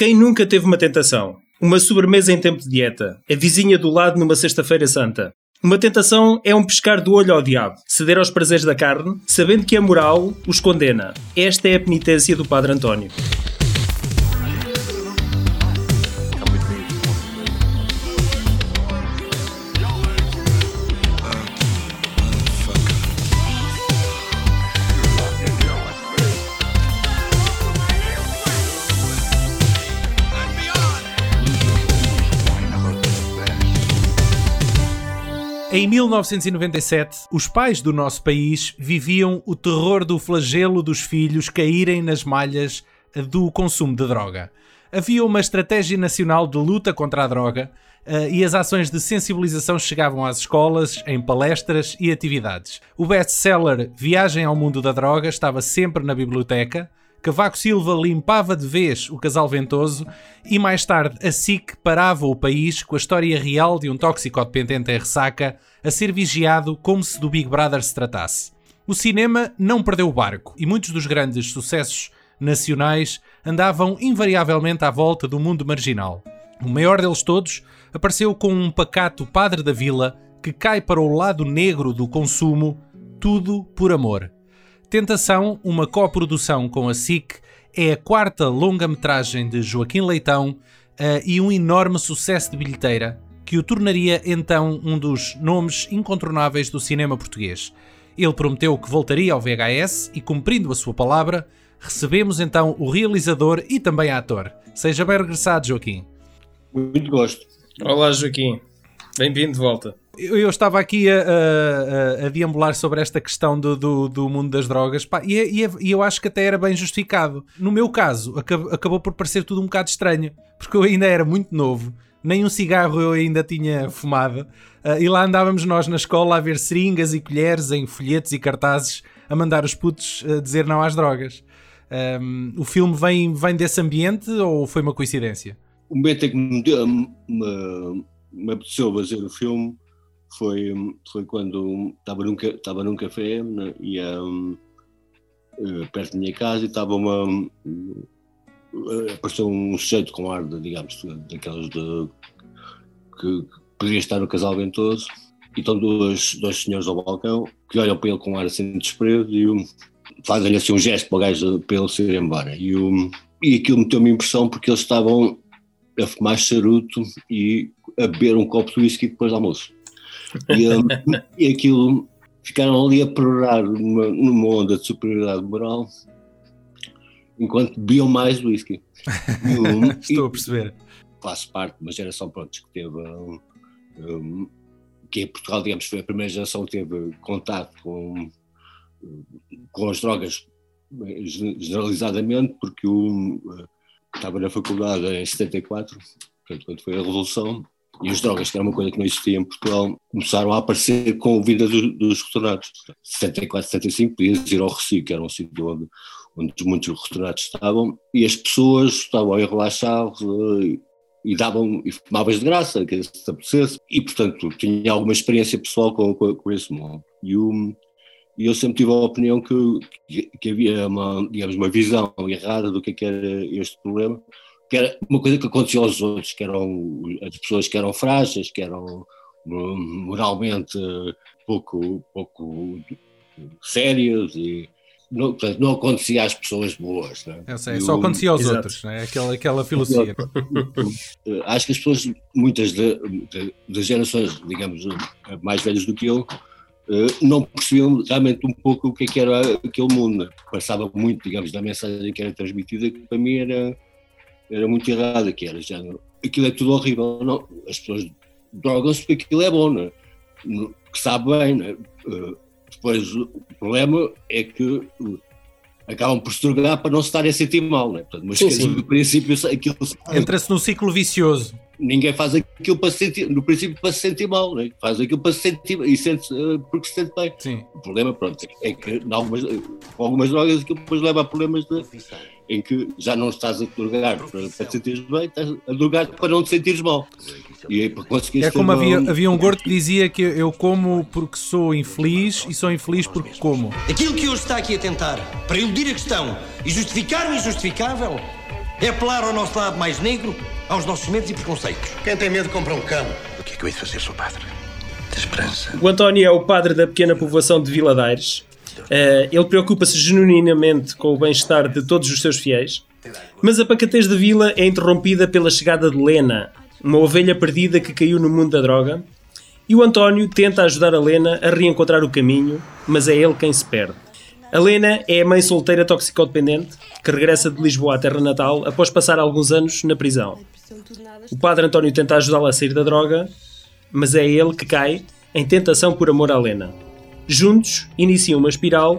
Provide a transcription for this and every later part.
Quem nunca teve uma tentação? Uma sobremesa em tempo de dieta, a vizinha do lado numa sexta-feira santa. Uma tentação é um pescar do olho ao diabo, ceder aos prazeres da carne, sabendo que a moral os condena. Esta é a penitência do Padre António. Em 1997, os pais do nosso país viviam o terror do flagelo dos filhos caírem nas malhas do consumo de droga. Havia uma estratégia nacional de luta contra a droga uh, e as ações de sensibilização chegavam às escolas, em palestras e atividades. O best-seller Viagem ao Mundo da Droga estava sempre na biblioteca, Cavaco Silva limpava de vez o casal ventoso e mais tarde a SIC parava o país com a história real de um toxicodependente em ressaca a ser vigiado como se do Big Brother se tratasse. O cinema não perdeu o barco e muitos dos grandes sucessos nacionais andavam invariavelmente à volta do mundo marginal. O maior deles todos apareceu com um pacato padre da vila que cai para o lado negro do consumo, tudo por amor. Tentação, uma coprodução com a SIC, é a quarta longa-metragem de Joaquim Leitão uh, e um enorme sucesso de bilheteira que o tornaria então um dos nomes incontornáveis do cinema português. Ele prometeu que voltaria ao VHS e, cumprindo a sua palavra, recebemos então o realizador e também ator. Seja bem regressado, Joaquim. Muito gosto. Olá, Joaquim. Bem-vindo de volta eu, eu estava aqui a, a, a, deambular sobre esta questão do, do, do mundo das drogas pá, e, e, e, eu acho que até era bem justificado. No meu caso, acabou, acabou por parecer tudo um bocado estranho, porque eu ainda era muito novo, nem um cigarro eu ainda tinha fumado, uh, e lá andávamos nós na escola a ver seringas e colheres em folhetos e cartazes a mandar os putos a dizer não às drogas. Um, o filme vem, vem desse ambiente ou foi uma coincidência? O momento em que me, me, me apeteceu fazer o filme foi, foi quando estava num, estava num café né, e um, eh, perto da minha casa e estava uma. Eh, apareceu um sujeito com ar, digamos, daquelas de, que, que poderia estar no casal ventoso. E estão dois, dois senhores ao balcão que olham para ele com um ar assim de desprezo e um, fazem-lhe assim um gesto para o gajo para ele se ir embora. E, um, e aquilo meteu-me impressão porque eles estavam a fumar charuto e a beber um copo de whisky depois do almoço. E, e aquilo ficaram ali a perorar numa, numa onda de superioridade moral enquanto bebiam mais whisky. Um, Estou a perceber. Faço parte de uma geração pronto, que teve. Um, um, que em Portugal, digamos, foi a primeira geração que teve contato com, com as drogas generalizadamente, porque eu estava na faculdade em 74, portanto, quando foi a Revolução, e as drogas, que era uma coisa que não existia em Portugal, começaram a aparecer com a vida dos, dos restaurantes. 74, 75, podias ir ao Recife, que era um sítio onde, onde muitos restaurantes estavam, e as pessoas estavam a relaxar e, eh, e davam, e fumavas de graça, que se apetecesse, e portanto tinha alguma experiência pessoal com, com, com esse mundo. E, o, e eu sempre tive a opinião que, que havia uma, digamos, uma visão errada do que, é que era este problema, que era uma coisa que acontecia aos outros, que eram as pessoas que eram frágeis, que eram moralmente pouco, pouco sérias e não, portanto, não acontecia às pessoas boas. Né? Eu sei, só acontecia aos Exato. outros, né? aquela, aquela filosofia. Acho que as pessoas, muitas das gerações, digamos, mais velhas do que eu, eh, não percebiam realmente um pouco o que, é que era aquele mundo. Passava muito, digamos, da mensagem que era transmitida, que para mim era era muito errada, que era já, aquilo é tudo horrível, não, as pessoas drogam-se porque aquilo é bom, não é? que sabe bem, é? Uh, depois o problema é que uh, acabam por se drogar para não se estarem a sentir mal, não é? Portanto, mas sim, sim. no princípio aquilo... Entra-se no ciclo vicioso. Ninguém faz aquilo para se sentir, no princípio para se sentir mal, não é? faz aquilo para se sentir e sente uh, porque se sente bem. Sim. O problema, pronto, é que em algumas, com algumas drogas aquilo depois leva a problemas de em que já não estás a drogar para, para te sentires bem, estás a drogar para não te sentires mal. E aí, para conseguir é como havia, havia um gordo que dizia que eu como porque sou infeliz e sou infeliz porque como. Aquilo que hoje está aqui a tentar, para eludir a questão e justificar o injustificável, É apelar ao nosso lado mais negro, aos nossos medos e preconceitos. Quem tem medo compra um cão. O que é que eu hei de fazer, Sr. Padre? De esperança. O António é o padre da pequena povoação de Vila Daires. Uh, ele preocupa-se genuinamente com o bem-estar de todos os seus fiéis. Mas a pacatez da vila é interrompida pela chegada de Lena, uma ovelha perdida que caiu no mundo da droga. E o António tenta ajudar a Lena a reencontrar o caminho, mas é ele quem se perde. A Lena é a mãe solteira toxicodependente que regressa de Lisboa à terra natal após passar alguns anos na prisão. O padre António tenta ajudá-la a sair da droga, mas é ele que cai em tentação por amor à Lena. Juntos, iniciam uma espiral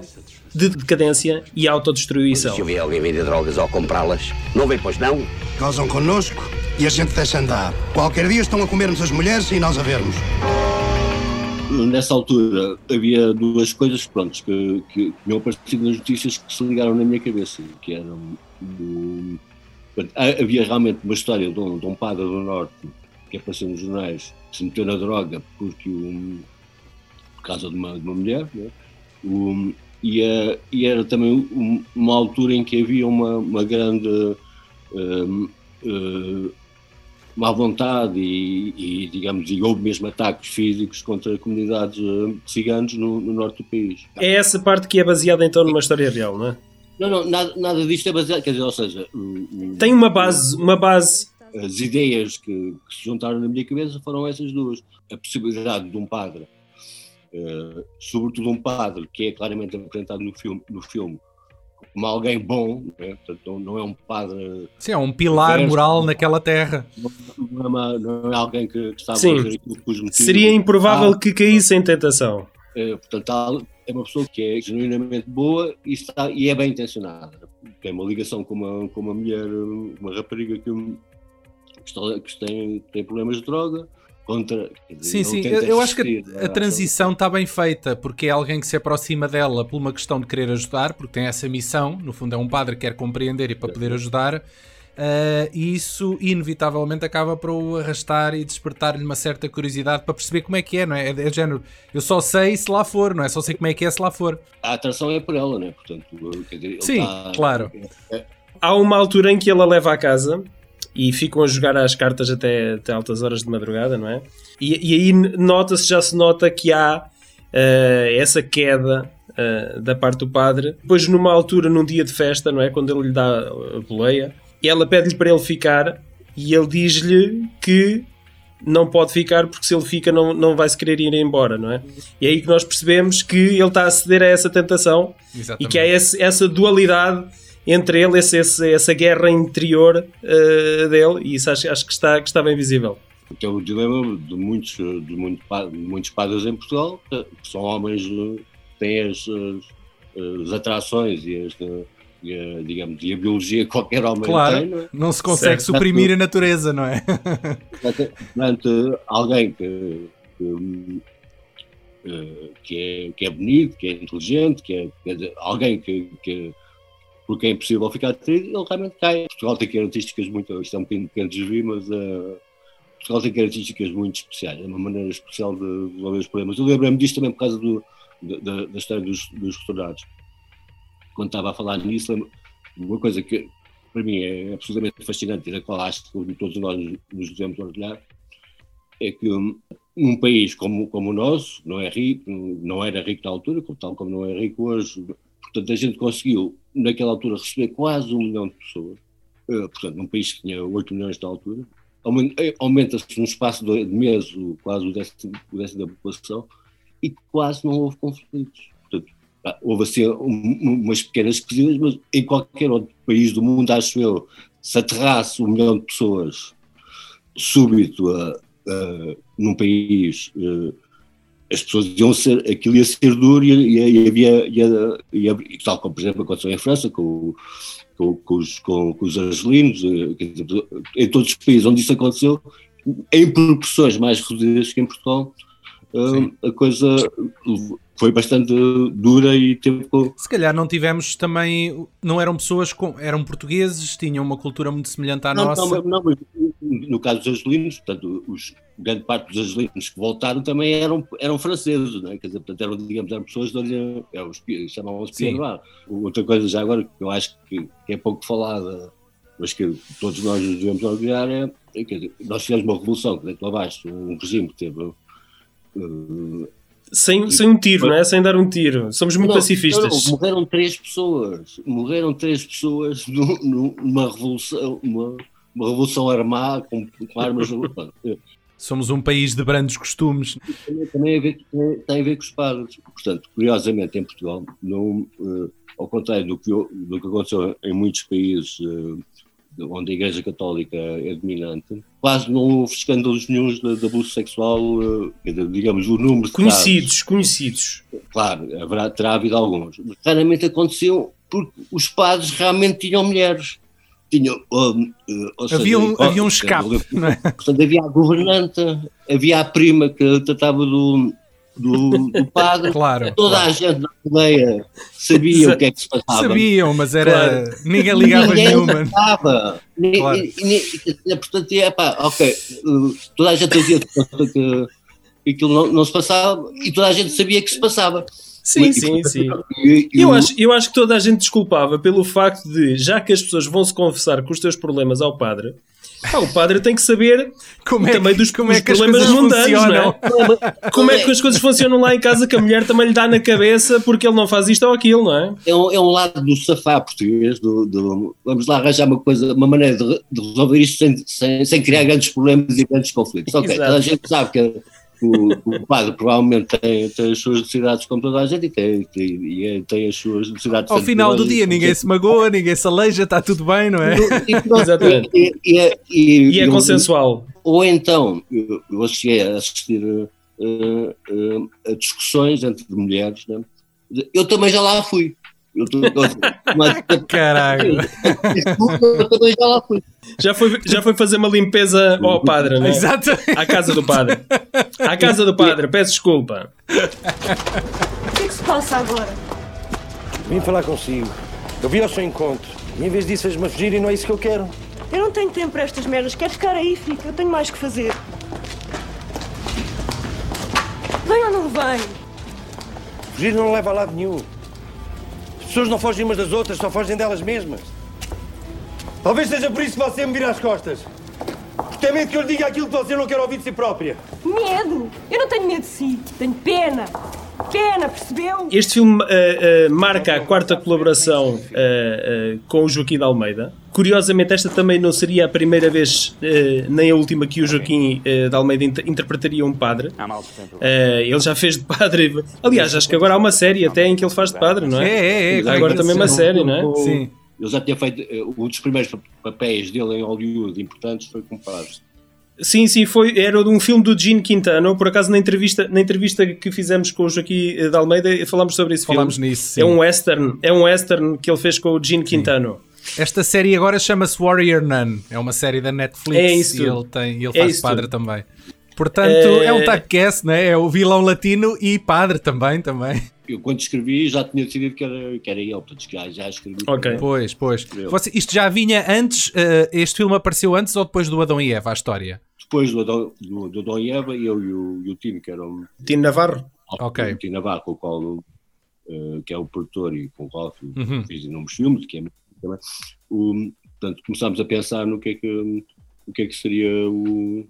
de decadência e autodestruição. Se eu ver alguém vender drogas ou comprá-las, não vem, pois não? Gozam connosco e a gente deixa andar. Qualquer dia estão a comer-nos as mulheres e nós a vermos. Nessa altura havia duas coisas pronto, que, que tinham aparecido nas notícias que se ligaram na minha cabeça, que eram do, havia realmente uma história de um, de um padre do Norte que apareceu nos jornais, que se meteu na droga porque um, por causa de uma, de uma mulher, né? um, e, uh, e, era também uma altura em que havia uma, uma grande uh, má vontade e, e, digamos, e houve mesmo ataques físicos contra comunidades uh, ciganos no, no, norte do país. É essa parte que é baseada então numa história real, não é? Não, não, nada, nada disto é baseado, quer dizer, ou seja... Tem uma base, uma base... As ideias que, que, se juntaram na minha cabeça foram essas duas. A possibilidade de um padre, uh, sobretudo um padre que é claramente apresentado no filme, no filme como alguém bom, né? Portanto, não é um padre. Sim, é um pilar moral naquela terra. Não é, uma, não é alguém que, que estava Sim. a fazer aquilo Seria improvável ah, que caísse em tentação. É, portanto, é uma pessoa que é genuinamente boa e, está, e é bem intencionada. Tem uma ligação com uma, com uma mulher, uma rapariga que, que, está, que tem, tem problemas de droga contra. Dizer, sim, sim, eu, eu acho que a, a transição está bem feita, porque é alguém que se aproxima dela por uma questão de querer ajudar, porque tem essa missão, no fundo é um padre que quer compreender e para poder ajudar. Uh, e isso inevitavelmente acaba por o arrastar e despertar-lhe uma certa curiosidade para perceber como é que é, não é? É, é género, eu só sei se lá for, não é? Só sei como é que é se lá for. A atração é por ela, não é? Portanto, quer dizer, Sim, está... claro. Há uma altura em que ela leva a casa e ficam a jogar às cartas até, até altas horas de madrugada, não é? E, e aí nota-se, já se nota que há uh, essa queda uh, da parte do padre. Depois, numa altura, num dia de festa, não é? Quando ele lhe dá a boleia, ela pede-lhe para ele ficar e ele diz-lhe que não pode ficar porque se ele fica não, não vai se querer ir embora, não é? E é aí que nós percebemos que ele está a ceder a essa tentação Exatamente. e que há esse, essa dualidade entre ele, esse, esse, essa guerra interior uh, dele, e isso acho, acho que, está, que está bem visível. Que é o dilema de muitos, de, muito, de muitos padres em Portugal, que são homens que eh, têm as, as, as atrações e as, e a, digamos, e a biologia que qualquer homem claro, tem. Não, é? não se consegue certo. suprimir a natureza, não é? Portanto, alguém que, que, eh, que, é, que é bonito, que é inteligente, que é, que alguém que, que porque é impossível ficar atraído, ele realmente cai. Portugal tem características muito, isto é um pequeno, pequeno desvio, mas uh, Portugal tem características muito especiais, é uma maneira especial de resolver os problemas. Eu lembro-me disto também por causa do, da, da, história dos, dos. Quando estava a falar nisso, uma coisa que para mim é absolutamente fascinante e da qual acho que todos nós nos devemos orgulhar, é que um, um país como, como o nosso, não é rico, não era rico na altura, tal como não é rico hoje, portanto a gente conseguiu naquela altura receber quase um milhão de pessoas, uh, portanto, num país que tinha 8 milhões de altura, eh, aumenta-se num espaço de meses quase o décimo, o décimo da população e quase não houve conflitos. Portanto, houve assim um, umas pequenas coisinhas, mas em qualquer outro país do mundo, acho eu, se aterrasse um milhão de pessoas súbito a, a, num país uh, as pessoas iam ser, aquilo ia ser duro e, e, e havia, e, e, tal como por exemplo aconteceu em França com, com, com, os, com, com os argelinos, eh, em todos os países onde isso aconteceu, em proporções mais reduzidas que em Portugal, eh, a coisa foi bastante dura e teve. Se calhar não tivemos também. Não eram pessoas com. eram portugueses, tinham uma cultura muito semelhante à não, nossa. Não, não, mas no caso dos angelinos, portanto, os, grande parte dos angelinos que voltaram também eram, eram franceses, né? quer dizer, portanto, eram, digamos, eram pessoas de origem. É, chamavam-se Outra coisa já agora que eu acho que, que é pouco falada mas que todos nós nos devemos orgulhar é, é dizer, nós fizemos uma revolução, que dentro abaixo, um regime que teve uh, Sem, sem um tiro, não é? Sem dar um tiro. Somos muito não, pacifistas. não, morreram três pessoas. Morreram três pessoas nu- nu- numa revolução, uma, uma revolução armada com, com armas. Somos um país de brandos costumes. também, também a ver, tem, tem a ver com os padres. Portanto, curiosamente, em Portugal, não, eh, ao contrário do que, do que aconteceu em muitos países eh, onde a Igreja Católica é dominante, quase não houve escândalos nenhums de, de abuso sexual, eh, digamos, o número Conhecidos, conhecidos. casos, claro, haverá, terá havido alguns, mas raramente aconteceu porque os padres realmente tinham mulheres. Tinham, hum, eh, seja, Havia um, havia um escape, não é? Portanto, havia a governanta, havia a prima que tratava do, do, do padre. Claro. Toda a gente na aldeia sabia o que é que se passava. Sabiam, mas era. Claro. Ninguém ligava Ninguém nenhuma. Ni- Claro. e- e- e- Portanto, é pá, ok, uh, toda a gente conta que que aquilo não, não se passava e toda a gente sabia que se passava. Sim, E- sim, sim. E, e Eu o- acho, eu acho que toda a gente desculpava pelo facto de, já que as pessoas vão se confessar com os teus problemas ao padre, pá, o padre tem que saber Como é, também dos, como dos é que as problemas coisas mundanos, funcionam? não é? Como é que as coisas funcionam lá em casa que a mulher também lhe dá na cabeça porque ele não faz isto ou aquilo, não é? é, um, é um lado do safá português, do, do- vamos lá arranjar uma coisa, uma maneira de, de resolver isto sem, sem, sem criar grandes problemas e grandes conflitos. Ok, Exato. toda a gente sabe que o, o padre provavelmente tem, tem as suas necessidades como toda a gente e tem, tem, e é- tem as suas necessidades. Ao final do dia ninguém se magoa, ninguém se aleija, está tudo bem, não é? e, Exatamente. e, e, é- E é eu- consensual. Ou então, eu, eu cheguei a assistir eh, eh, a discussões entre mulheres, né? eu também já lá fui. Eu, tô- mas, Caralho. eu também já lá fui. Já foi, já foi fazer uma limpeza ao padre, não é? Exato. À casa do padre. À casa do padre, peço desculpa. O que é que se passa agora? Vim falar consigo. Eu vi ao seu encontro. E em vez disso fez-me a fugir e não é isso que eu quero. Eu não tenho tempo para estas merdas. Quero ficar aí, fica. Eu tenho mais que fazer. Vem ou não vem? Fugir não leva a lado nenhum. As pessoas não fogem umas das outras, só fogem delas mesmas. Talvez seja por isso que você me vira as costas. Porque tem medo que eu lhe diga aquilo que você não quer ouvir de si própria. Medo? Eu não tenho medo de si. Tenho pena. Pena, percebeu? Este filme eh, eh, marca a quarta colaboração eh, com o Joaquim de Almeida. Curiosamente, esta também não seria a primeira vez, eh, nem a última, que o Joaquim eh, de Almeida inter- interpretaria um padre. Eh, ele já fez de padre. Aliás, acho que agora há uma série até em que ele faz de padre, não é? É, é, é. Agora também uma série, não é? Sim. Ele já tinha feito, um dos primeiros papéis dele em Hollywood importantes foi com padre. Sim, sim, foi, era de um filme do Gene Quintano. Por acaso, na entrevista, na entrevista que fizemos com o Joaquim de Almeida, falámos sobre esse Falámos filme. nisso, sim. É um western, é um western que ele fez com o Gene Quintano. Esta série agora chama-se Warrior Nun. É uma série da Netflix É isso e ele, tem, ele É faz isso padre tudo. também. Portanto, É- é... um typecast, né? é o vilão latino e padre também, também. Eu, quando escrevi, já tinha decidido que era, que era ele, portanto, já, já escrevi. Ok. Pois, pois. Você- isto já vinha antes, eh, este filme apareceu antes ou depois do Adão e Eva, a história? Depois do, do, do Dom e Eva, eu e o, e o time, que era o, Tino Navarro. Ok. o Tino Navarro, com o qual, eh, que é o produtor e com o qual Uhum. fiz inúmeros filmes, que é também. O, portanto, começámos a pensar no que é que, o que, é que seria o,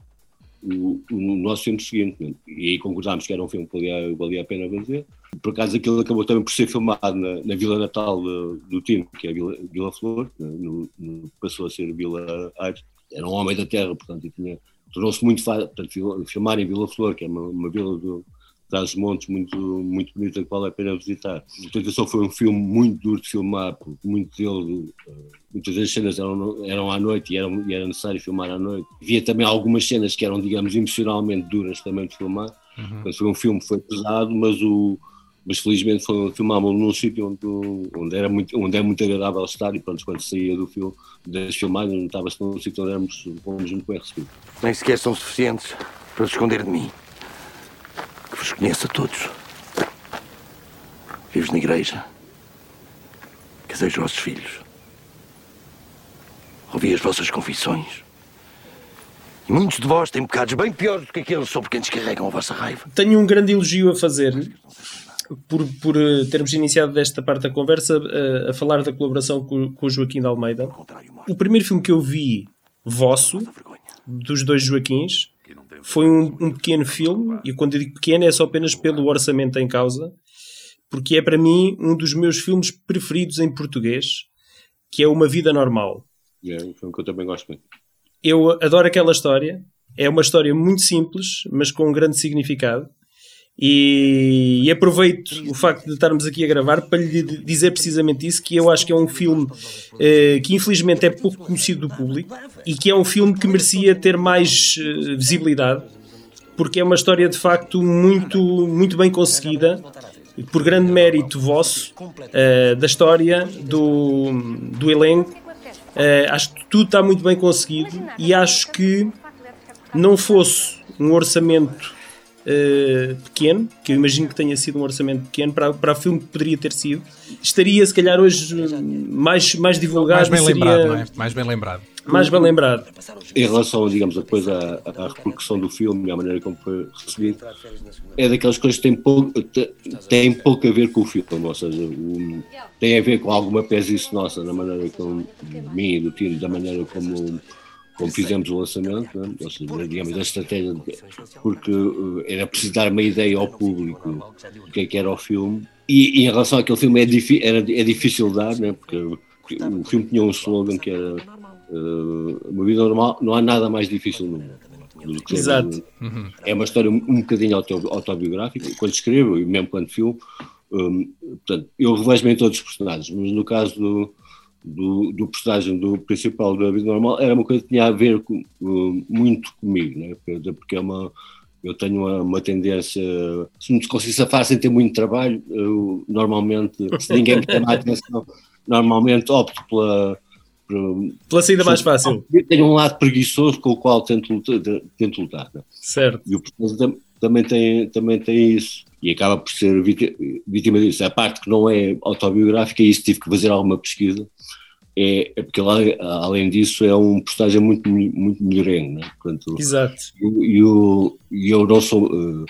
o, o nosso filme seguinte. né? E aí concordámos que era um filme que valia, valia a pena fazer. Por acaso aquilo acabou também por ser filmado na, na Vila Natal de- do time, que é a Vila, Vila Flor, né? no, no- passou a ser Vila Aires. Era um homem da terra, portanto, e tinha- tornou-se muito fácil portanto, fil- filmar em Vila Flor, que é uma, uma vila do, traz montes muito, muito bonita que vale a pena visitar. Portanto, só foi um filme muito duro de filmar, porque muito dele, eh, muitas das cenas eram, eram à noite e, eram, e era necessário filmar à noite. Havia também algumas cenas que eram, digamos, emocionalmente duras também de filmar. Portanto, foi um filme que foi pesado, mas o mas felizmente foi filmámos num sítio onde, onde, era muito, onde é muito agradável estar e pronto, quando saía do filme, das filmagens, notava-se num sítio onde éramos, fomos muito bem recebidos. Nem sequer são suficientes para se esconder de mim. Que vos conheço a todos. Vives na igreja. Casei os vossos filhos. Ouvi as vossas confissões. E muitos de vós têm pecados bem piores do que aqueles sobre quem descarregam a vossa raiva. Tenho um grande elogio a fazer por, por eh, termos iniciado desta parte da conversa a, a falar da colaboração com, com o Joaquim de Almeida. O primeiro filme que eu vi vosso, dos dois Joaquins, foi um, um pequeno filme, e quando eu digo pequeno é só apenas pelo orçamento em causa, porque é para mim um dos meus filmes preferidos em português, que é Uma Vida Normal. É um filme que eu também gosto muito. Eu adoro aquela história. É uma história muito simples, mas com um grande significado. E, e aproveito o facto de estarmos aqui a gravar para lhe dizer precisamente isso, que eu acho que é um filme eh, que infelizmente é pouco conhecido do público e que é um filme que merecia ter mais eh, visibilidade, porque é uma história de facto muito, muito bem conseguida, por grande mérito vosso, eh, da história, do, do elenco. Acho que tudo está muito bem conseguido e acho que não fosse um orçamento uh, pequeno, que eu imagino que tenha sido um orçamento pequeno para, para o filme que poderia ter sido, estaria se calhar hoje mais, mais divulgado. Mais bem seria... lembrado, não é? Mais bem lembrado. Mais bem lembrado. Em relação, digamos, coisa, à, à repercussão do filme e à maneira como foi recebido, é daquelas coisas que têm pouco, têm pouco a ver com o filme, ou seja, um, tem a ver com alguma pesice nossa, na maneira como, mim e do tiro, da maneira como como fizemos o lançamento, né? seja, digamos, a estratégia, porque uh, era preciso dar uma ideia ao público do que é que era o filme, e, e em relação àquele filme é, era, é difícil dar, né? porque o filme tinha um slogan que era uh, uma vida normal, não há nada mais difícil no mundo. Exato. É uma história um, um bocadinho autobiográfica, quando escrevo e mesmo quando filmo, um, portanto, eu revejo-me em todos os personagens, mas no caso do, do, do personagem do principal da vida normal era uma coisa que tinha a ver com, uh, muito comigo, né? porque é uma eu tenho uma, uma, tendência, se me consigo safar sem ter muito trabalho, eu normalmente, se ninguém me chama a atenção, normalmente opto pela, pela saída mais fácil. Tenho um lado preguiçoso com o qual tento lutar. Tento lutar né? Certo. E o personagem também tem, também tem isso. E acaba por ser vítima disso. A parte que não é autobiográfica, e isso tive que fazer alguma pesquisa, é, é porque lá, além disso é um personagem muito, muito melhorengo, né? Portanto, Exato. E eu, eu, não sou. Uh,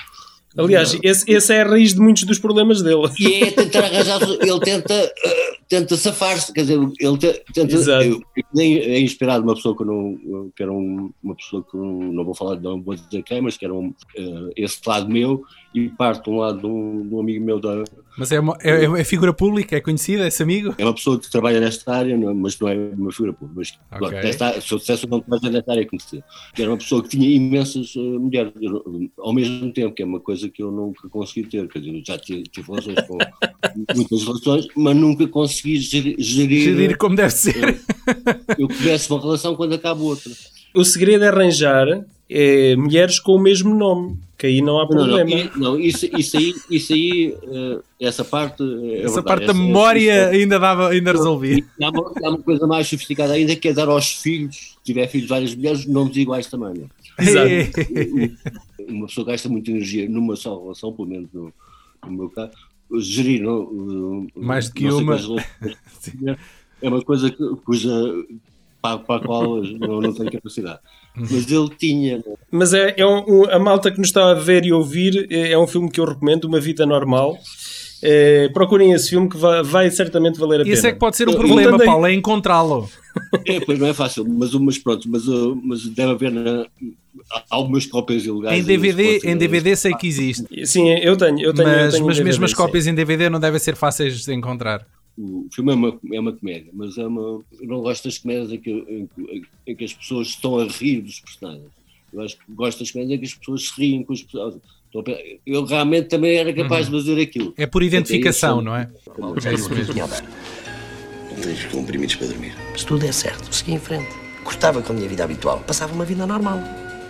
Aliás, esse, esse é a raiz de muitos dos problemas dele. E é tentar arranjar. Ele tenta, uh, tenta safar-se, quer dizer, ele tenta. Exato. Eu, é inspirado uma pessoa que eu não. que era um, uma pessoa que eu não vou falar, não vou dizer quem, mas que era um, uh, esse lado meu e parte de um lado de um, de um amigo meu da. Mas é, uma, é, é, figura pública, é conhecida, esse amigo? É uma pessoa que trabalha nesta área, não, mas não é uma figura pública. Mas, okay. desta, se eu dissesse não trabalha nesta área, é conhecer. Que era uma pessoa que tinha imensas uh, mulheres, ao mesmo tempo, que é uma coisa que eu nunca consegui ter. Quer dizer, já tive, tive relações com muitas relações, mas nunca consegui gerir. Gerir como deve ser. Eu, eu começo uma relação quando acabo outra. O segredo é arranjar é, mulheres com o mesmo nome, que aí não há problema. Não, não, não isso, isso aí, isso aí uh, essa parte. É essa verdade, parte da essa, memória essa, ainda, dava, ainda resolvia. Há uma, há uma coisa mais sofisticada ainda que é dar aos filhos, se tiver filhos várias mulheres, nomes iguais também. Não? Exato. uma pessoa gasta muita energia numa só relação, pelo menos no, no meu caso. Gerir, não, mais do que uma. é uma coisa que, cuja para, para a qual não, não tenho capacidade. Mas ele tinha. Né? Mas é, é um, a malta que nos está a ver e ouvir, é, é um filme que eu recomendo, Uma Vida Normal. É, procurem esse filme que vai, vai, certamente valer a pena. Isso é que pode ser um problema, Voltando Paulo, é encontrá-lo. É, pois não é fácil, mas, mas pronto, mas, uh, mas deve haver na, algumas cópias ilegais. Em DVD, em DVD sei que existe. Sim, eu tenho. Eu tenho mas eu tenho mas DVD, mesmo as sim. cópias em DVD não devem ser fáceis de encontrar. O filme é uma, é uma comédia, mas é uma, eu não gosto das comédias em que, em, em que as pessoas estão a rir dos personagens. Eu acho que gosto das comédias em que as pessoas se riem com os personagens. Eu realmente também era capaz uhum. de fazer aquilo. É por identificação, não é? É isso mesmo. Tens comprimidos para dormir. Se tudo é certo, segui em frente. Cortava com a minha vida habitual, passava uma vida normal.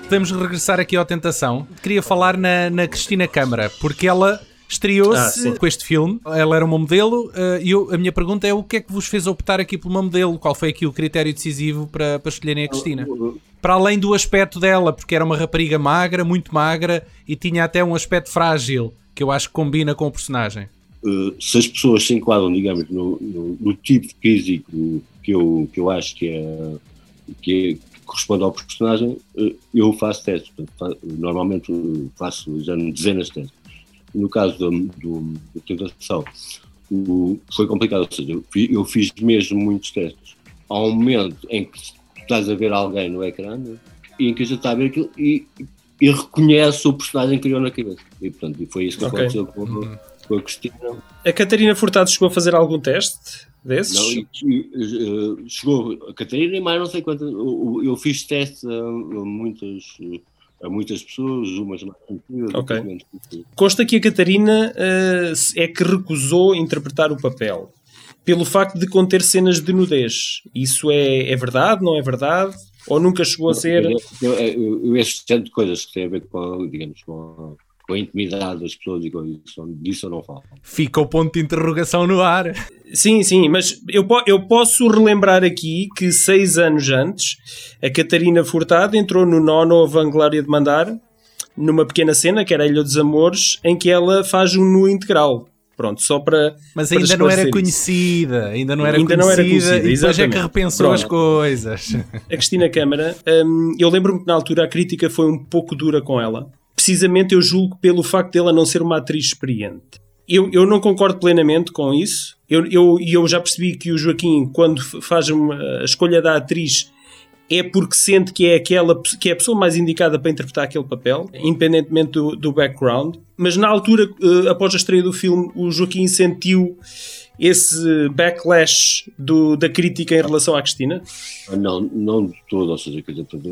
Podemos regressar aqui ao Tentação. Queria falar na, na Cristina Câmara, porque ela estreou-se Ah, com este filme. Ela era uma modelo eh, e eu- a minha pergunta é o que é que vos fez optar aqui por uma modelo? Qual foi aqui o critério decisivo para, para escolherem a Cristina? Para além do aspecto dela, porque era uma rapariga magra, muito magra e tinha até um aspecto frágil, que eu acho que combina com o personagem. Uh, se as pessoas se enquadram, digamos, no, no, no tipo físico que eu, que eu acho que é que, é, corresponde ao personagem, uh, eu faço testes. Normalmente faço já dezenas de testes. No caso do, do, da tentação, o, foi complicado, ou seja, eu, eu fiz mesmo muitos testes. Há um momento em que estás a ver alguém no ecrã né, e em que a gente está a ver aquilo e, e reconhece o personagem que criou na cabeça. E, portanto, foi isso que Ok. aconteceu com, com a Cristina. A Catarina Furtado chegou a fazer algum teste desses? Não, e- e, eh, chegou a Catarina e mais não sei quantas. Eu, eu fiz testes a, a muitas, a muitas pessoas, umas mais conhecidas, Ok. outras menos. Consta que a Catarina eh, é que recusou interpretar o papel pelo facto de conter cenas de nudez. Isso é, é verdade, não é verdade? Ou nunca chegou a ser. Eu, eu, eu, eu esse género de coisas que têm a ver com, digamos, com com a intimidade das pessoas e com isso, disso eu não falo. Fica o ponto de interrogação no ar. Sim, sim, mas eu, eu posso relembrar aqui que seis anos antes a Catarina Furtado entrou no nono A Vanglória de Mandar numa pequena cena que era a Ilha dos Amores em que ela faz um nu integral. Pronto, só para. Mas para ainda não era conhecida, ainda não era Ainda não conhecida, era conhecida, e depois é que repensou Pronto. as coisas. A Cristina Câmara, hum, eu lembro-me que na altura a crítica foi um pouco dura com ela. Precisamente eu julgo pelo facto dela não ser uma atriz experiente. Eu, eu não concordo plenamente com isso. Eu, eu, e eu já percebi que o Joaquim, quando faz uma- a escolha da atriz, é porque sente que é aquela que é a pessoa mais indicada para interpretar aquele papel, independentemente do, do background. Mas na altura, eh, após a estreia do filme, o Joaquim sentiu esse backlash do- da crítica em relação à Cristina. Ah, Não, não de todo, ou seja,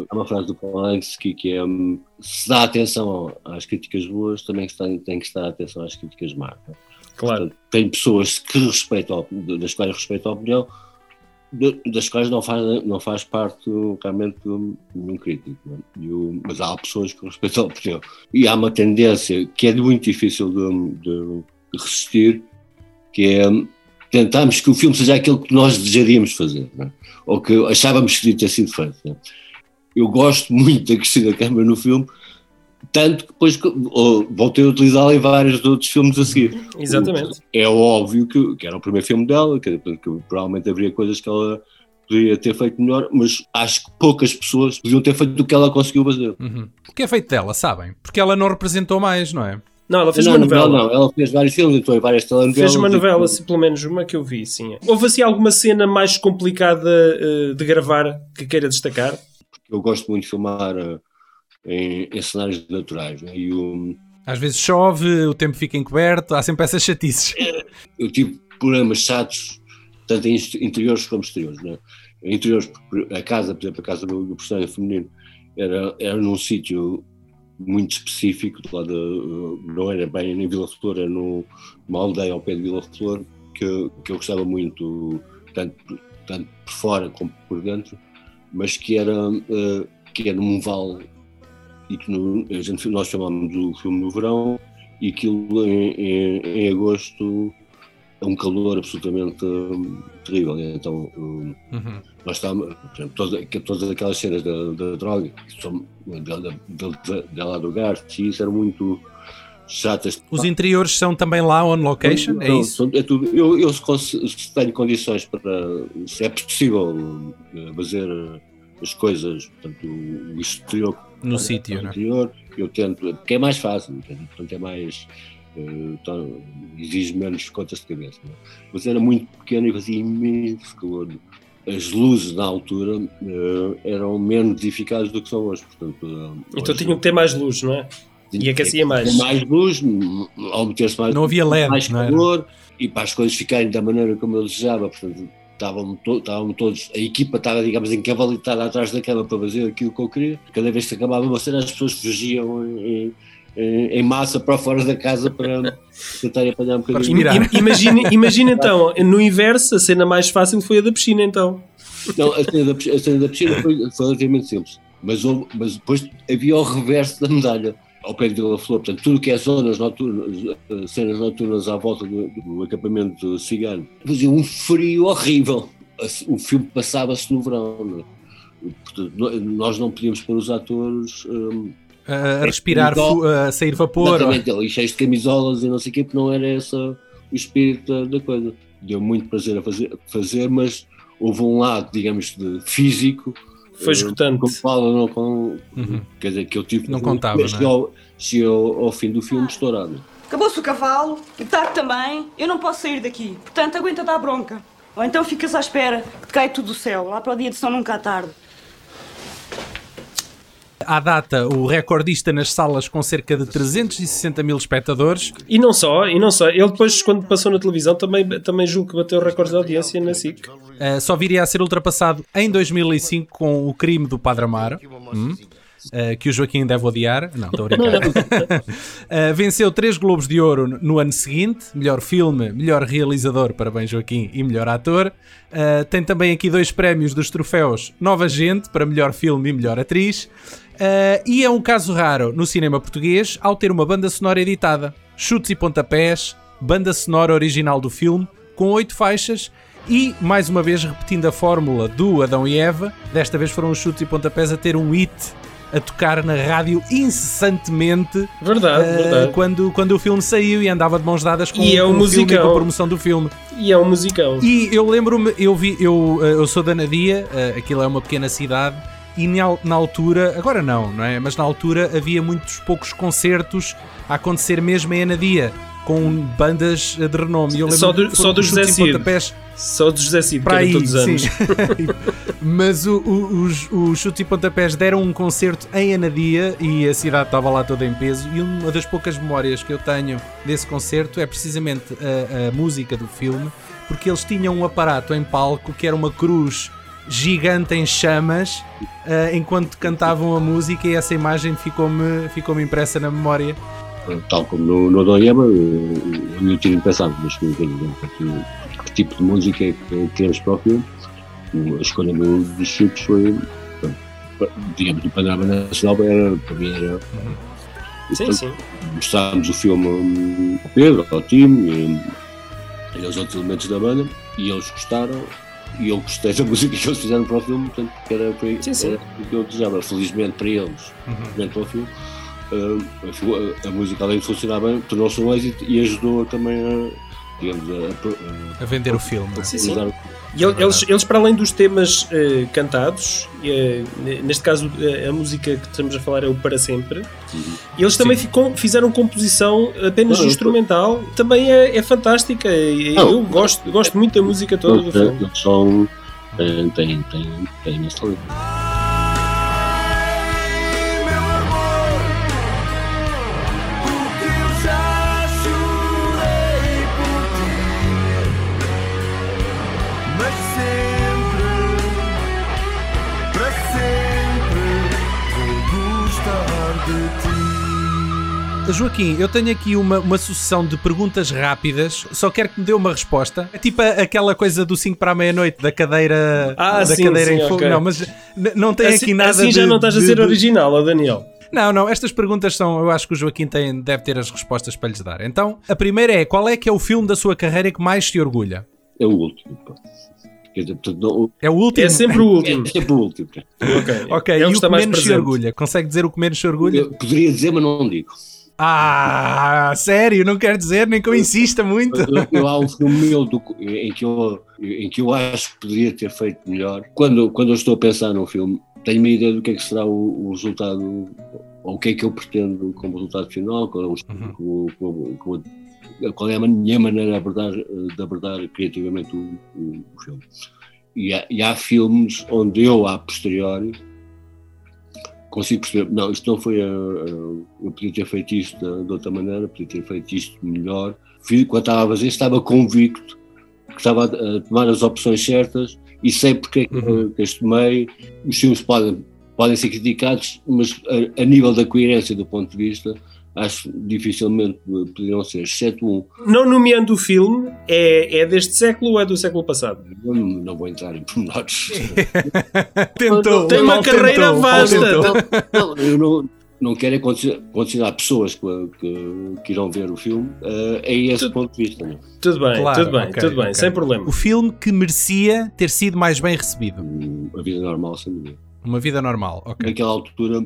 há uma frase do Polanski que é hum, se dá atenção às críticas boas, também tem, que se dar atenção às críticas más. é? Claro. Portanto, tem pessoas que respeitam, das quais respeito a opinião, das quais não faz, não faz parte realmente nenhum crítico. é? O- mas há pessoas que respeitam a opinião. E há uma tendência que é muito difícil de, de resistir, que é tentarmos que o filme seja aquilo que nós desejaríamos fazer, não é? ou que achávamos que devia ter sido feito. é? Eu gosto muito da Cristina Câmara no filme, tanto que depois voltei a utilizá-la em vários outros filmes a seguir. Exatamente. É óbvio que, que era o primeiro filme dela, que, que provavelmente haveria coisas que ela poderia ter feito melhor, mas acho que poucas pessoas podiam ter feito do que ela conseguiu fazer. Uhum. O que é feito dela, sabem? Porque ela não representou mais, não é? Não, ela fez não, uma novela. Não, não, ela fez vários filmes, então em várias telenovelas. Fez uma e- novela, assim, pelo menos uma que eu vi, sim. Houve assim alguma cena mais complicada eh, de gravar que queira destacar? Eu gosto muito de filmar eh, em, em cenários naturais, né? e o, Às vezes chove, o tempo fica encoberto, há sempre essas chatices. eu tive problemas chatos, tanto em interiores como exteriores. Né? Em interiores, a casa, por exemplo, a casa do, do personagem feminino, era, era num sítio muito específico, do lado de, não era bem em Vila Flor, era no- numa aldeia ao pé de Vila Flor, que, que eu gostava muito, tanto, tanto por fora como por dentro, mas que era, eh, que era num vale e que no, a gente, nós filmámos o filme no verão e aquilo em, em, em agosto é um calor absolutamente hum, terrível. Então, hum, Uhum. nós estávamos, por exemplo, todas, todas aquelas cenas da, da droga, dela do gás, isso eram muito chatas. Os interiores são também lá on location, é Não, isso? é tudo. Eu, eu se, se tenho condições para, se é possível eh, fazer as coisas, portanto, o, exterior No sítio, não é? interior, eu tento, porque é mais fácil, portanto é mais, exige menos contas de cabeça. não é? Mas era muito pequeno e fazia imenso calor. As luzes na altura eh, eram menos eficazes do que são hoje, portanto... eh, Então hoje- tinham que ter mais luz, não é? E aquecia mais. com mais luz, ao meter-se mais, Não havia LED, mais calor e para as coisas ficarem da maneira como eu desejava. Portanto, estavam, to estavam todos, a equipa estava, digamos, encavalitada atrás da cama para fazer aquilo que eu queria. Cada vez que acabava uma cena, as pessoas fugiam em, em massa para fora da casa para tentar apanhar um bocadinho. Imagina, imagina então, no inverso, a cena mais fácil foi a da piscina, então. Não, a cena da, piscina- a cena da piscina foi, foi relativamente simples. Mas, mas depois havia o reverso da medalha. Ao pé de Vila Flor, portanto, tudo que é zonas noturnas, eh, cenas noturnas à volta do, do acampamento cigano, fazia um frio horrível. O filme passava-se no verão. é? Portanto, nós não podíamos pôr os atores hum, A respirar, a sair vapor. exatamente, ali cheios de camisolas e não sei o quê, porque não era esse o espírito da, coisa. Deu muito prazer a fazer, fazer, mas houve um lado, digamos, de físico Foi eh, esgotante. com o qual eu não, com, Uhum. quer dizer, que eu tive Não contava, não é? ao, ao, ao fim do filme estourado. Acabou-se o cavalo, o taco também. Eu não posso sair daqui. Portanto, aguenta dar bronca. Ou então ficas à espera que te cai tudo do céu. Lá para o dia de São Nunca à tarde. À data, o recordista nas salas com cerca de 360 mil espectadores. E não só, e não só. Ele depois, quando passou na televisão, também, também julgo que bateu recordes de audiência na SIC. Uh, só viria a ser ultrapassado em 2005 com o crime do Padre Amaro. Hum? Uh, que o Joaquim deve odiar. Não, estou a brincar. uh, venceu três Globos de Ouro no ano seguinte: melhor filme, melhor realizador, parabéns Joaquim, e melhor ator. Uh, tem também aqui dois prémios dos troféus Nova Gente para melhor filme e melhor atriz. e é um caso raro no cinema português ao ter uma banda sonora editada. Chutes e pontapés, banda sonora original do filme, com oito faixas e, mais uma vez, repetindo a fórmula do Adão e Eva, desta vez foram os chutes e pontapés a ter um hit a tocar na rádio incessantemente. Verdade, uh, verdade. Quando, quando o filme saiu e andava de mãos dadas com, e é um com o filme e com a promoção do filme. E é um musicão. E eu lembro-me, eu vi, eu, eu sou da Nadia, uh, aquilo é uma pequena cidade. E na, altura, agora não, não é? Mas na altura havia muitos poucos concertos a acontecer mesmo em Anadia com bandas de renome. Eu só do, só do José Cid. Só do José Cid, para aí, todos os anos. Mas o, o, os, os chutes e pontapés deram um concerto em Anadia e a cidade estava lá toda em peso. E uma das poucas memórias que eu tenho desse concerto é precisamente a, a música do filme, porque eles tinham um aparato em palco que era uma cruz gigante em chamas uh, enquanto cantavam a música e essa imagem ficou-me ficou -me impressa na memória. Tal como no, no Doiema, eu, eu tinha pensado, mas que, que tipo de música é que queremos para o filme a escolha do, dos chutes foi, digamos, o panorama nacional era, para mim era. Uhum. Sim, portanto, sim. Mostrámos o filme ao Pedro, ao time e, e aos outros elementos da banda e eles gostaram e eu gostei da música que eles fizeram para o filme, portanto, que era, foi, sim, sim. era o que eu desejava. Felizmente para eles, uhum. para o filme, uh, a, a, música além de funcionar bem, tornou-se um êxito e ajudou também a digamos, a, a, a vender o filme. Sim, sim. E eles, eles, para além dos temas uh, cantados, uh, neste caso uh, a música que estamos a falar é o Para Sempre, uhum. eles também ficam, fizeram composição apenas Não, instrumental, tô... também é, é fantástica. Não, eu gosto, gosto muito da música toda do filme. São. têm, têm, têm essa letra. Joaquim, eu tenho aqui uma, uma sucessão de perguntas rápidas, só quero que me dê uma resposta. É tipo aquela coisa do 5 para a meia-noite, da cadeira, ah, da sim, cadeira sim, em fogo. Okay. Não, mas não tem assim, aqui nada assim de. já não estás a ser de, original, Daniel. Não, não, estas perguntas são. Eu acho que o Joaquim tem, deve ter as respostas para lhes dar. Então, a primeira é: qual é que é o filme da sua carreira que mais se orgulha? É o último. É o último? É sempre o último. É sempre o último. ok, ok. É e o que menos se orgulha? Consegue dizer o que menos se orgulha? Eu poderia dizer, mas não digo. Ah, sério? Não quer dizer nem que eu insista muito. Eu, eu, há um filme meu do, em, que eu, em que eu acho que poderia ter feito melhor. Quando, quando eu estou a pensar no filme, tenho uma ideia do que é que será o, o resultado, ou o que é que eu pretendo como resultado final, qual é, o, uhum. qual é a minha maneira de abordar, de abordar criativamente o, o, o filme. E há, e há filmes onde eu, a posteriori, consigo perceber, não, isto não foi, a, a, eu podia ter feito isto de, de, outra maneira, podia ter feito isto melhor. Quando estava a fazer, estava convicto que estava a, a tomar as opções certas e sei porque é que, uhum. que as tomei. Os filmes podem, podem ser criticados, mas a, a nível da coerência do ponto de vista, acho dificilmente poderiam ser, exceto um. Não nomeando o filme, é, é deste século ou é do século passado? Não, não vou entrar em pormenores. tentou. Tem uma carreira tentou, vasta. Não, eu não, não quero é condicionar pessoas que, que, que, irão ver o filme uh, a esse tudo, ponto de vista. Não? Tudo bem, claro, tudo bem, okay, tudo bem, okay. sem problema. O filme que merecia ter sido mais bem recebido. Hum, a vida normal, sem dúvida. Uma vida normal, ok. Naquela altura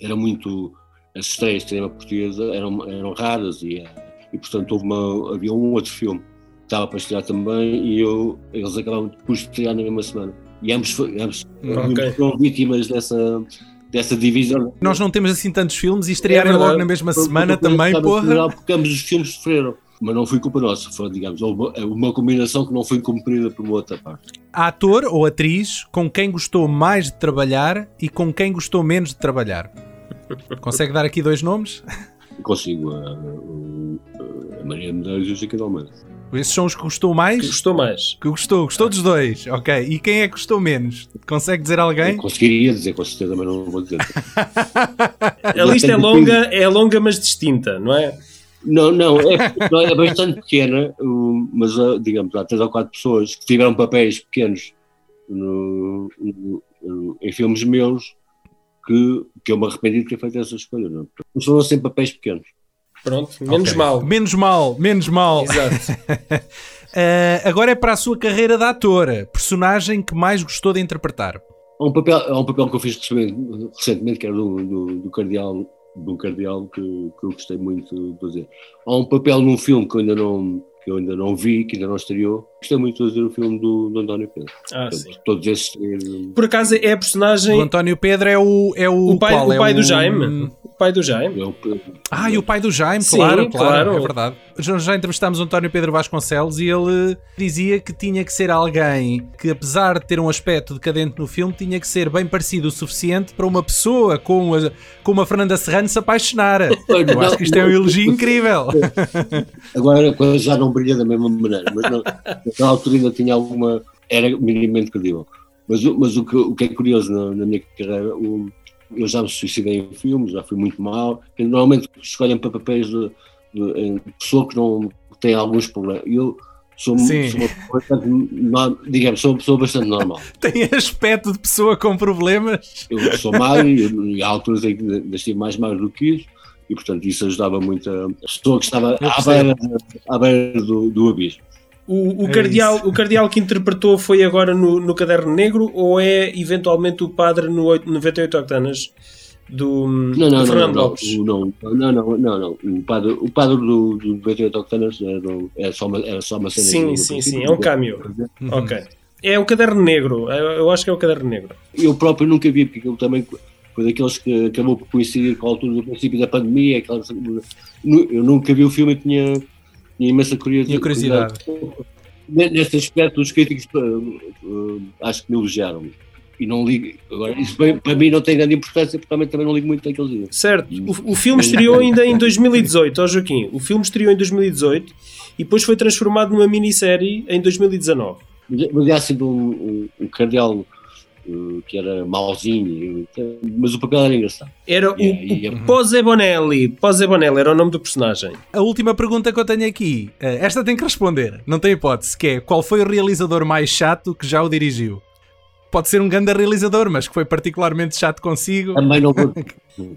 era muito as estreias de cinema portuguesa eram, eram raras e, e portanto houve uma, havia um outro filme que estava para estrear também e eu, eles acabaram por estrear na mesma semana. E ambos, ambos okay. foram vítimas dessa, dessa divisão. Nós não temos assim tantos filmes e estrearem É logo na mesma Foi- semana foi- também, porra. Porque ambos os filmes sofreram. Mas não foi culpa nossa, foi, digamos, uma, uma combinação que não foi cumprida por uma outra parte. Ator ou atriz com quem gostou mais de trabalhar e com quem gostou menos de trabalhar. Consegue dar aqui dois nomes? Consigo a, a Maria Medeiros e o Chico de Almeida. Esses são os que gostou mais? Que gostou mais. Que gostou, gostou dos dois, ok. E quem é que gostou menos? Consegue dizer alguém? Eu conseguiria dizer, com certeza, mas não vou dizer. A lista é longa, é longa, mas distinta, não é? Não, não, é, não, é bastante pequena, mas ah, digamos, há três ou quatro pessoas que tiveram papéis pequenos no- no- no- em filmes meus que, que eu me arrependi de ter feito essa escolha. Não? Mas foram sempre papéis pequenos. Pronto, menos Ok. mal. Menos mal, menos mal. Exato. Eh, agora é para a sua carreira de atora. Personagem que mais gostou de interpretar. Há um papel, há um papel que eu fiz recentemente, recentemente, que era do, do, do cardeal, do cardeal que, que eu gostei muito de fazer. Há um papel num filme que eu ainda não, que eu ainda não vi, que ainda não estreou. Gostei muito de fazer o filme do, do António Pedro. Ah, Portanto, sim. Todos esses. Por acaso é a personagem. O António Pedro é o. É o, O pai, qual? o É pai do Jaime. O pai do Jaime. Eu, Ah, e o pai do Jaime, Sim, claro, claro, claro. é verdade. Já, já entrevistámos o António Pedro Vasconcelos e ele dizia que tinha que ser alguém que, apesar de ter um aspecto decadente no filme, tinha que ser bem parecido o suficiente para uma pessoa como a, como a Fernanda Serrano se apaixonar. Eu acho que isto é um elogio incrível. Agora a coisa já não brilha da mesma maneira, mas não, naquela altura ainda tinha alguma. era minimamente credível. Mas, o- mas o, que, o que é curioso na, na minha carreira, o- eu já me suicidei em filmes, já fui muito mal. Normalmente escolhem para papéis de, de, em pessoa que não tem alguns problemas. Eu sou, Sim. sou uma pessoa bastante, digamos, sou uma pessoa bastante normal. Tem aspecto de pessoa com problemas. Eu sou magro e, e há alturas em que ainda estive mais magro do que isso. E, portanto, isso ajudava muito a, pessoa que estava à beira, à beira do, do abismo. O, o É cardeal, isso. o cardeal que interpretou foi agora no, no Caderno Negro ou é eventualmente o padre no oito- 98 Octanas do, Não, do não, não, Fernando não, Lopes? não, não, não, não, não. O padre, o padre do, do 28 Octanas era, só uma, era só uma cena. Sim, sim, sim, é um cameo. Ok. É o Caderno Negro, eu, eu acho que é o Caderno Negro. Eu próprio nunca vi, porque aquilo também foi daqueles que acabou por coincidir com a altura do princípio da pandemia. Aquelas, eu nunca vi o filme e tinha, tinha imensa curiosidade. Tinha curiosidade. Nesse aspecto, os críticos eh, acho que me elogiaram. E não ligo. Agora, isso para, para mim não tem grande importância, porque também, também não ligo muito naqueles dias. Certo. O, o filme estreou ainda em 2018, ó Joaquim. O filme estreou em 2018 e depois foi transformado numa minissérie em 2019. Mas mas há sempre um, um, um cardeal que era mauzinho, eh, mas o papel era engraçado. Era o, E- e- o Pose Bonelli. Pose Bonelli era o nome do personagem. A última pergunta que eu tenho aqui, eh, esta tem que responder, não tem hipótese, que é qual foi o realizador mais chato que já o dirigiu? Pode ser um grande realizador, mas que foi particularmente chato consigo. Também não vou.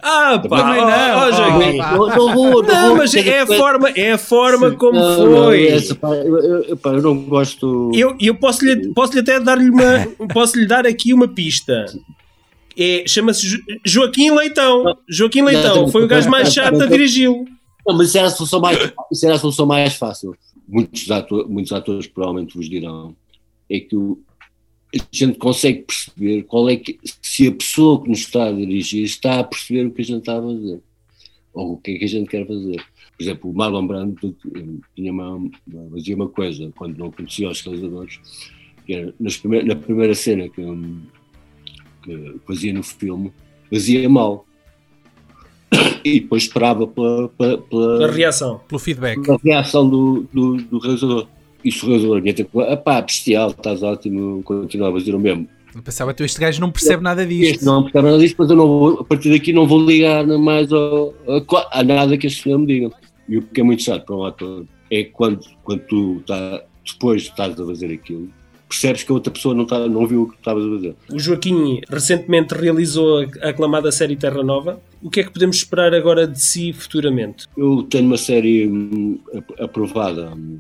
Ah, pá, Também ó, não. ó, Joaquim. Ah, não, vou, não, mas é a forma, é a forma como foi. eu, não gosto. Eu, eu posso, lhe, posso lhe até dar-lhe uma. posso lhe dar aqui uma pista. É, Chama-se Jo- Joaquim Leitão. Joaquim Leitão foi o gajo mais chato a dirigi-lo. Não, mas isso era a solução mais, isso era a solução mais fácil. Muitos, ato- muitos atores provavelmente vos dirão. É que o- a gente consegue perceber qual é que. Se a pessoa que nos está a dirigir está a perceber o que a gente está a fazer. Ou o que é que a gente quer fazer. Por exemplo, o Marlon Brando eh, tinha uma, fazia uma coisa quando não conhecia os realizadores, que era nas primeir- na primeira cena que, hum, que fazia no filme, fazia mal. E depois esperava pela, pela, pela, A reação. Pelo feedback. pela reação do, do, do realizador. E o vinha ter com ah pá, bestial, estás ótimo, continua a fazer o mesmo. Eu pensava que este gajo não percebe nada Este disto. não percebe nada disto, mas eu não vou, a partir daqui não vou ligar mais ao, a, a nada que este senhor me diga. E o que é muito chato para um ator é quando, quando tu tá, depois de estás a fazer aquilo, percebes que a outra pessoa não, tá, não viu o que tu estavas a fazer. O Joaquim recentemente realizou a aclamada série Terra Nova. O que é que podemos esperar agora de si futuramente? Eu tenho uma série hum, ap- aprovada hum,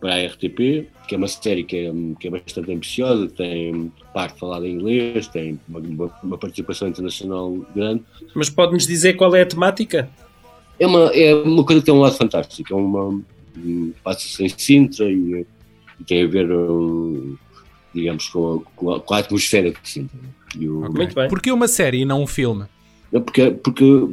para a RTP, que é uma série que é, que é bastante ambiciosa, tem parte falada em inglês, tem uma, uma- participação internacional grande. Mas pode-nos dizer qual é a temática? É uma, é uma coisa que tem um lado fantástico, é uma, passa-se em Sintra e, e tem a ver, digamos, com a, com a- com a atmosfera de Sintra. E o- Muito bem. Porquê uma série e não um filme? Não, Porque, porque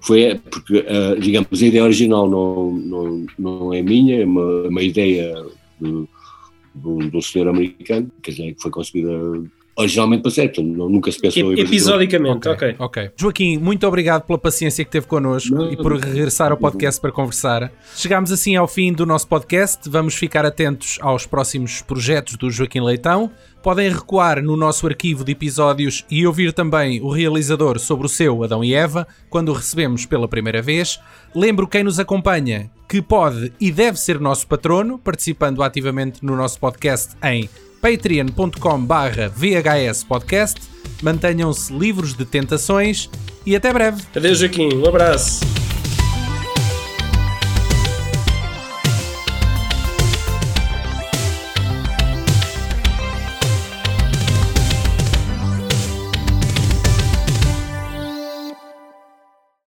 foi porque, ah, digamos, a ideia original não, não, não é minha, é uma, uma ideia de, de um, senhor americano, que foi concebida originalmente para ser, portanto, não- nunca se pensou em Ep- Episodicamente, ok. Ok. Joaquim, muito obrigado pela paciência que teve connosco Não, e por regressar ao podcast para conversar. Chegámos assim ao fim do nosso podcast. Vamos ficar atentos aos próximos projetos do Joaquim Leitão. Podem recuar no nosso arquivo de episódios e ouvir também o realizador sobre o seu Adão e Eva quando o recebemos pela primeira vez. Lembro quem nos acompanha que pode e deve ser nosso patrono, participando ativamente no nosso podcast em patreon.com barra VHS Podcast. Mantenham-se livres de tentações e até breve. Adeus, Joaquim. Um abraço.